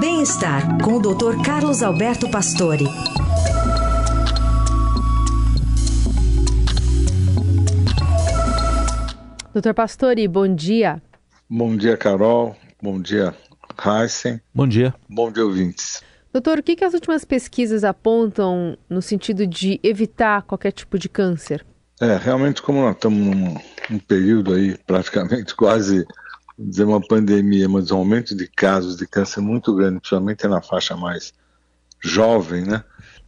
Bem-estar com o Dr. Carlos Alberto Pastore. Doutor Pastore, bom dia. Bom dia, Carol. Bom dia, Heisen. Bom dia. Bom dia, ouvintes. Doutor, o que, que as últimas pesquisas apontam no sentido de evitar qualquer tipo de câncer? É, realmente, como nós estamos num, num período aí, praticamente quase, dizer uma pandemia, mas um aumento de casos de câncer muito grande, principalmente na faixa mais jovem, né?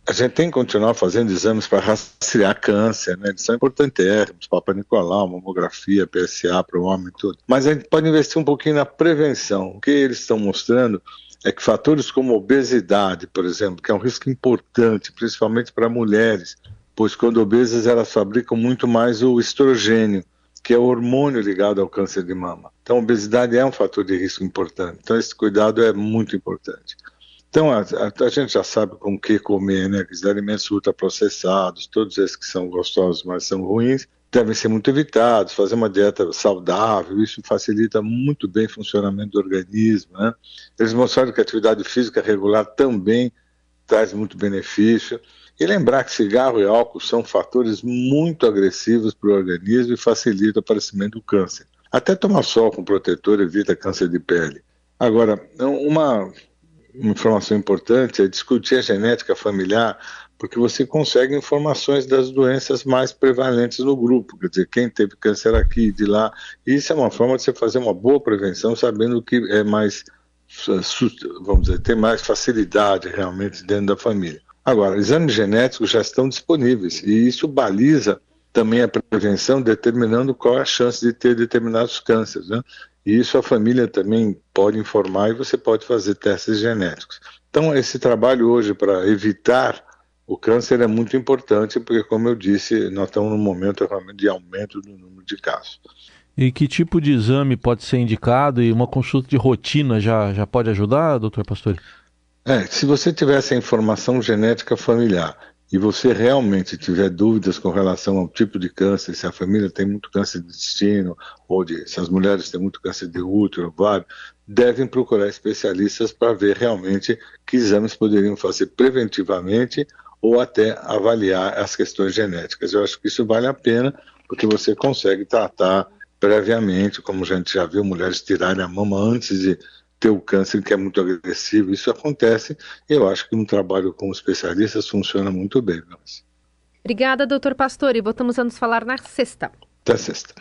A gente tem que continuar fazendo exames para rastrear câncer, né? Eles são importantíssimos, Papa Nicolau, mamografia, PSA para o homem, tudo. Mas a gente pode investir um pouquinho na prevenção. O que eles estão mostrando é que fatores como obesidade, por exemplo, que é um risco importante, principalmente para mulheres, pois quando obesas elas fabricam muito mais o estrogênio, que é o hormônio ligado ao câncer de mama. Então, a obesidade é um fator de risco importante. Então, esse cuidado é muito importante. Então, a, a, a gente já sabe com o que comer, né? Os alimentos ultraprocessados, todos esses que são gostosos, mas são ruins, devem ser muito evitados, fazer uma dieta saudável, isso facilita muito bem o funcionamento do organismo. Né? Eles mostraram que a atividade física regular também traz muito benefício. E lembrar que cigarro e álcool são fatores muito agressivos para o organismo e facilitam o aparecimento do câncer. Até tomar sol com protetor evita câncer de pele. Agora, uma, informação importante é discutir a genética familiar porque você consegue informações das doenças mais prevalentes no grupo, quer dizer, quem teve câncer aqui, de lá. Isso é uma forma de você fazer uma boa prevenção, sabendo que é mais, vamos dizer, tem mais facilidade realmente dentro da família. Agora, exames genéticos já estão disponíveis e isso baliza também a prevenção, determinando qual é a chance de ter determinados cânceres. Né? E isso a família também pode informar e você pode fazer testes genéticos. Então, esse trabalho hoje para evitar o câncer é muito importante, porque, como eu disse, nós estamos num momento realmente de aumento do número de casos. E que tipo de exame pode ser indicado e uma consulta de rotina já, já pode ajudar, doutor Pastor? É, se você tiver essa informação genética familiar e você realmente tiver dúvidas com relação ao tipo de câncer, se a família tem muito câncer de intestino, ou de, se as mulheres têm muito câncer de útero, ovário, devem procurar especialistas para ver realmente que exames poderiam fazer preventivamente ou até avaliar as questões genéticas. Eu acho que isso vale a pena, porque você consegue tratar previamente, como a gente já viu, mulheres tirarem a mama antes de ter o câncer, que é muito agressivo. Isso acontece e eu acho que um trabalho com especialistas funciona muito bem. Obrigada, doutor Pastor, e voltamos a nos falar na sexta. Até sexta.